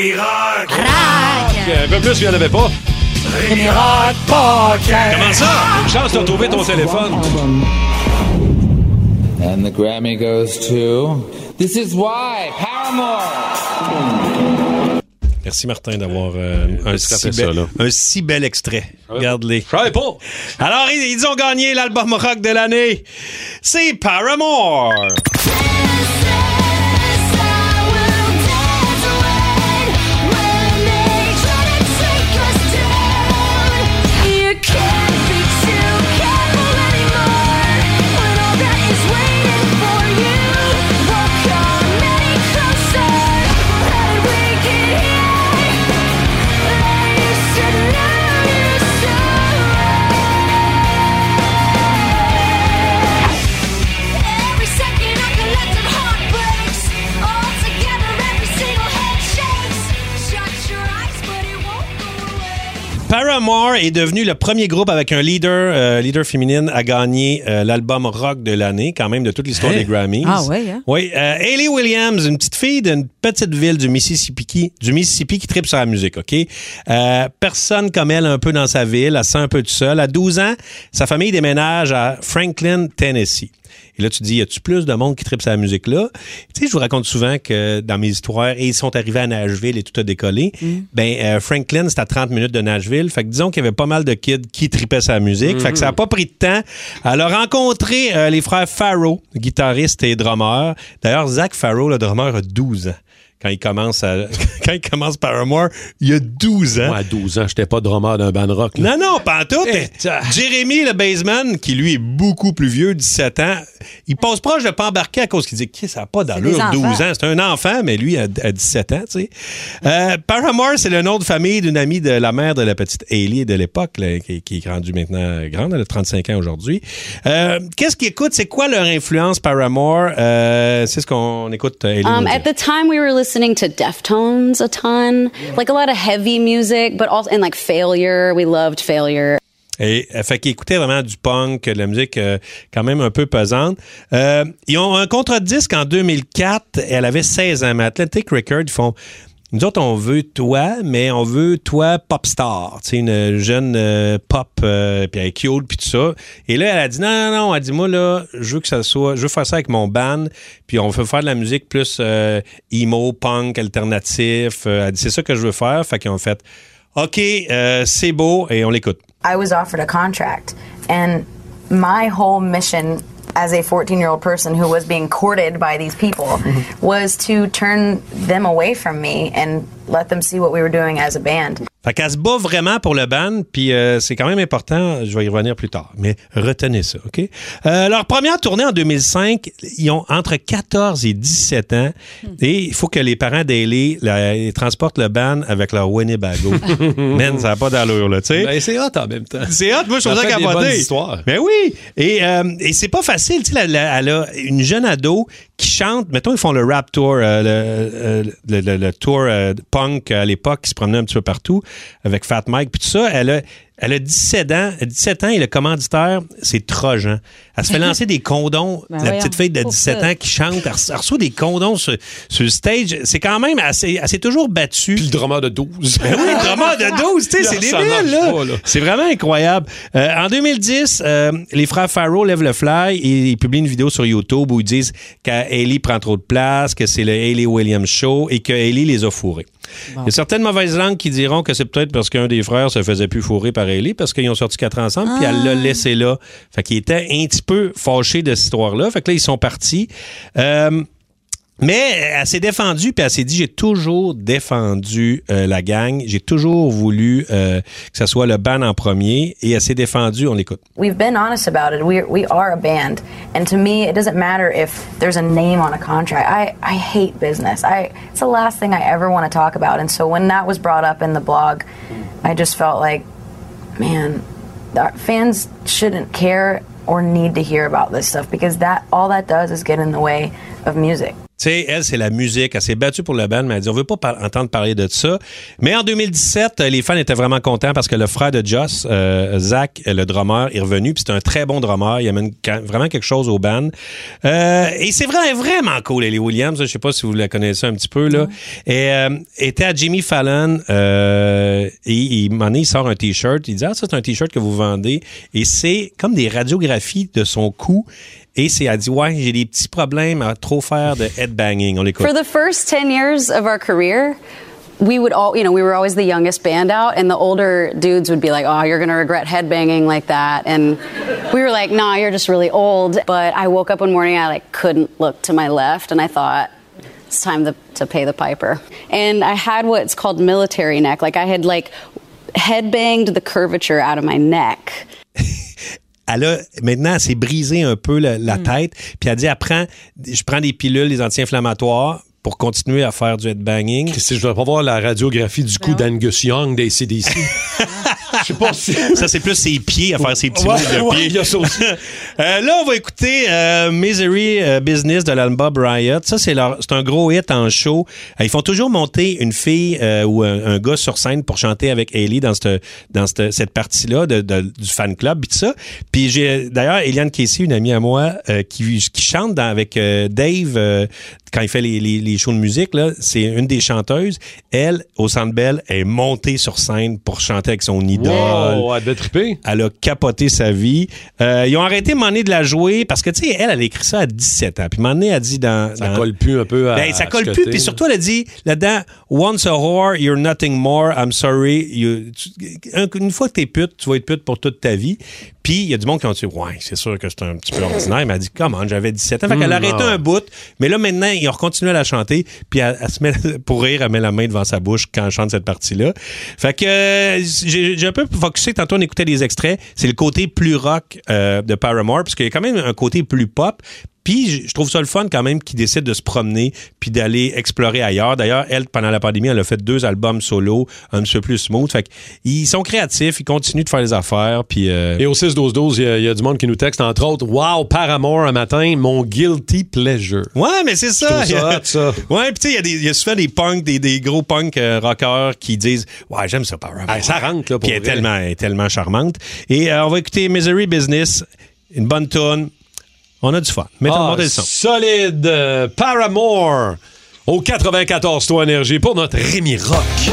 Rémi Rock! Un peu plus, il n'y en avait pas. Rémi Rock Podcast. Comment ça? Une chance de retrouver ton téléphone. And the Grammy goes to This Is Why, Paramore. Merci, Martin, d'avoir euh, un, si bel, ça, là. un si bel extrait. Regarde-les. Savais pas. Alors, ils, ils ont gagné l'album rock de l'année. C'est Paramore. Paramore est devenu le premier groupe avec un leader, euh, leader féminine à gagner euh, l'album rock de l'année, quand même, de toute l'histoire des Grammys. Ah ouais, hein? Oui. euh, Hayley Williams, une petite fille d'une petite ville du Mississippi, qui, du Mississippi qui tripe sur la musique, OK? Euh, personne comme elle un peu dans sa ville, elle se sent un peu toute seule. À 12 ans, sa famille déménage à Franklin, Tennessee. Et là, tu te dis, y a-tu plus de monde qui tripe la musique-là? Tu sais, je vous raconte souvent que dans mes histoires, et ils sont arrivés à Nashville et tout a décollé. Ben, euh, Franklin, c'est à 30 minutes de Nashville. Fait que disons qu'il y avait pas mal de kids qui tripaient sa musique. Fait que ça a pas pris de temps. Elle a rencontré euh, les frères Farrow, guitariste et drummer. D'ailleurs, Zach Farrow, le drummer, a 12 ans. Quand il commence à, quand il commence Paramore, il a 12 ans. Moi, à 12 ans, j'étais pas drummer d'un band rock. là. Non, non, pas en tout. Eh. Jérémy, le baseman, qui lui est beaucoup plus vieux, 17 ans, il passe proche de pas embarquer à cause qu'il dit que ça n'a pas d'allure, des 12 enfants. ans. C'est un enfant, mais lui, à, à 17 ans, tu sais. Euh, Paramore, c'est le nom de famille d'une amie de la mère de la petite Hailey de l'époque, qui, qui est rendue maintenant grande, elle a 35 ans aujourd'hui. Euh, Qu'est-ce qu'ils écoutent? C'est quoi leur influence, Paramore? Euh, c'est ce qu'on écoute, Hailey Um, at the time, we were listening to Deftones a ton, like a lot of heavy music, but also and like Failure. We loved Failure. Et fait qu'ils écoutaient vraiment du punk, de la musique euh, quand même un peu pesante. Euh, ils ont un contrat de disque en 2004. Elle avait 16 ans. Mais Atlantic Records, ils font. Nous autres, on veut toi, mais on veut toi pop star. Tu sais, une jeune euh, pop, euh, puis avec cute, puis tout ça. Et là, elle a dit non, non, non. Elle dit moi là, je veux que ça soit, je veux faire ça avec mon band, puis on veut faire de la musique plus euh, emo, punk, alternatif. Elle dit c'est ça que je veux faire. Fait qu'ils ont fait, ok, c'est beau, et on l'écoute. I was offered a contract, and my whole mission as a 14 year old person who was being courted by these people mm-hmm. was to turn them away from me and let them see what we were doing as a band. Fait qu'elle se bat vraiment pour le ban, puis euh, c'est quand même important, je vais y revenir plus tard, mais retenez ça, OK? Euh, leur première tournée en 2005, ils ont entre 14 et 17 ans, et il faut que les parents d'Ailey transportent le ban avec leur Winnebago. Man, ça n'a pas d'allure, là, tu sais. Ben, c'est hot en même temps. C'est hot, moi je trouve ça capoté. histoires. Ben oui. Et, euh, et c'est pas facile. Tu sais, elle a une jeune ado qui chante. Mettons, ils font le rap tour, euh, le, euh, le- le- le tour euh, punk à l'époque qui se promenait un petit peu partout avec Fat Mike. Puis tout ça, elle a, elle a 17 ans. 17 ans et le commanditaire, c'est Trojan. Elle se fait lancer des condoms. Ben la voyons. petite fille de Pour 17 ça. ans qui chante, elle, re- elle reçoit des condoms sur, sur le stage. C'est quand même assez. Elle s'est toujours battue. Puis le drummer de 12. Ben oui, le drummer de 12, tu sais, c'est débile, là. C'est vraiment incroyable. Euh, en 2010, euh, les frères Farrow lèvent le fly et ils publient une vidéo sur YouTube où ils disent qu'Hailey prend trop de place, que c'est le Hailey Williams Show et que les a fourrés. Il y a certaines mauvaises langues qui diront que c'est peut-être parce qu'un des frères se faisait plus fourrer par Hailey parce qu'ils ont sorti quatre ensemble, puis elle l'a laissé là. Fait qu'il était un petit peu fâché de cette histoire-là. Fait que là, ils sont partis. Euh, mais elle s'est défendue, puis elle s'est dit j'ai toujours défendu euh, la gang, j'ai toujours voulu euh, que ce soit le ban en premier, et elle s'est défendue, on l'écoute. We've been honest about it. We, we are a band. And to me, it doesn't matter if there's a name on a contract. I, I hate business. I, it's the last thing I ever want to talk about. And so when that was brought up in the blog, I just felt like, man, fans shouldn't care or need to hear about this stuff because that all that does is get in the way of music. Tu sais, elle, c'est la musique. Elle s'est battue pour le band, mais elle dit, on veut pas par- entendre parler de ça. Mais en 2017, euh, les fans étaient vraiment contents parce que le frère de Joss, euh, Zach, euh, le drummer, est revenu. Puis c'est un très bon drummer. Il amène vraiment quelque chose au band. Euh, et c'est vrai, vraiment cool, Ellie Williams. Je sais pas si vous la connaissez un petit peu, là. Et euh, était à Jimmy Fallon. Euh, et il, il sort un T-shirt. Il dit, ah, ça, c'est un T-shirt que vous vendez. Et c'est comme des radiographies de son cou. Et c'est, elle dit, ouais, j'ai des petits problèmes à trop faire de headbanging. On l'écoute. For the first 10 years of our career, we would all, you know, we were always the youngest band out, and the older dudes would be like, oh, you're going to regret headbanging like that. And we were like, nah, you're just really old. But I woke up one morning, I like couldn't look to my left, and I thought, it's time to, to pay the piper. And I had what's called military neck. Like I had like headbanged the curvature out of my neck. Elle a, maintenant, elle s'est brisée un peu la, la tête. Puis elle dit, elle prend- je prends des pilules, des anti-inflammatoires pour continuer à faire du headbanging. Si je dois pas voir la radiographie du coup d'Angus Young des CDC. Je sais pas si. Ça, c'est plus ses pieds à faire ses petits Ouais, moves de ouais, pieds. il y a ça aussi. Euh, là, on va écouter euh, Misery euh, Business de l'album Riot. Ça, c'est leur- un gros hit en show. Ils font toujours monter une fille ou un, un gars sur scène pour chanter avec Hailey dans cette, dans cette, cette partie-là de, de- du fan club, puis tout ça. Puis j'ai d'ailleurs Eliane Casey, une amie à moi, qui, qui chante dans- avec Dave quand il fait les, les, les shows de musique. C'est une des chanteuses. Elle, au Centre Bell, est montée sur scène pour chanter avec son idole. Wow, elle devait triper. Elle a capoté sa vie. Euh, ils ont arrêté Money de la jouer parce que, tu sais, elle, elle a écrit ça à 17 ans. Puis Money a dit dans. Ça dans- colle plus un peu à. Ben, ça à colle plus. Puis surtout, elle a dit là-dedans, Once a whore, you're nothing more. I'm sorry. You- une fois que t'es pute, tu vas être pute pour toute ta vie. Puis il y a du monde qui ont dit, ouais, c'est sûr que c'est un petit peu ordinaire. Mais elle a dit, comment, j'avais 17 ans. Fait qu'elle a Hmm, arrêté ah. un bout. Mais là, maintenant, ils ont continué à la chanter. Puis elle, elle se met, pour rire, elle met la main devant sa bouche quand elle chante cette partie-là. Fait que euh, j'ai un peu focusé. Tantôt, on écoutait des extraits. C'est le côté plus rock euh, de Paramore. Parce qu'il y a quand même un côté plus pop. Puis je- trouve ça le fun quand même qu'ils décident de se promener puis d'aller explorer ailleurs. D'ailleurs, elle, pendant la pandémie, elle a fait deux albums solo, un petit peu plus smooth. Fait qu'ils sont créatifs, ils continuent de faire les affaires. Puis euh, Et au 6-12-12, il y a- il y, a du monde qui nous texte, entre autres, Wow, Paramore un matin, mon guilty pleasure. Ouais, mais c'est ça. Ça ça. Ouais, puis tu sais, il y a y, souvent des punks, des, des gros punks euh, rockers qui disent Ouais, j'aime ça, Paramore. Ça rentre, là, pour Puis elle est tellement, tellement charmante. Et euh, on va écouter Misery Business, une bonne tune. On a du fun. Mettons Ah, le son. solide euh, Paramore au 94 toi énergie pour notre Rémi Rock.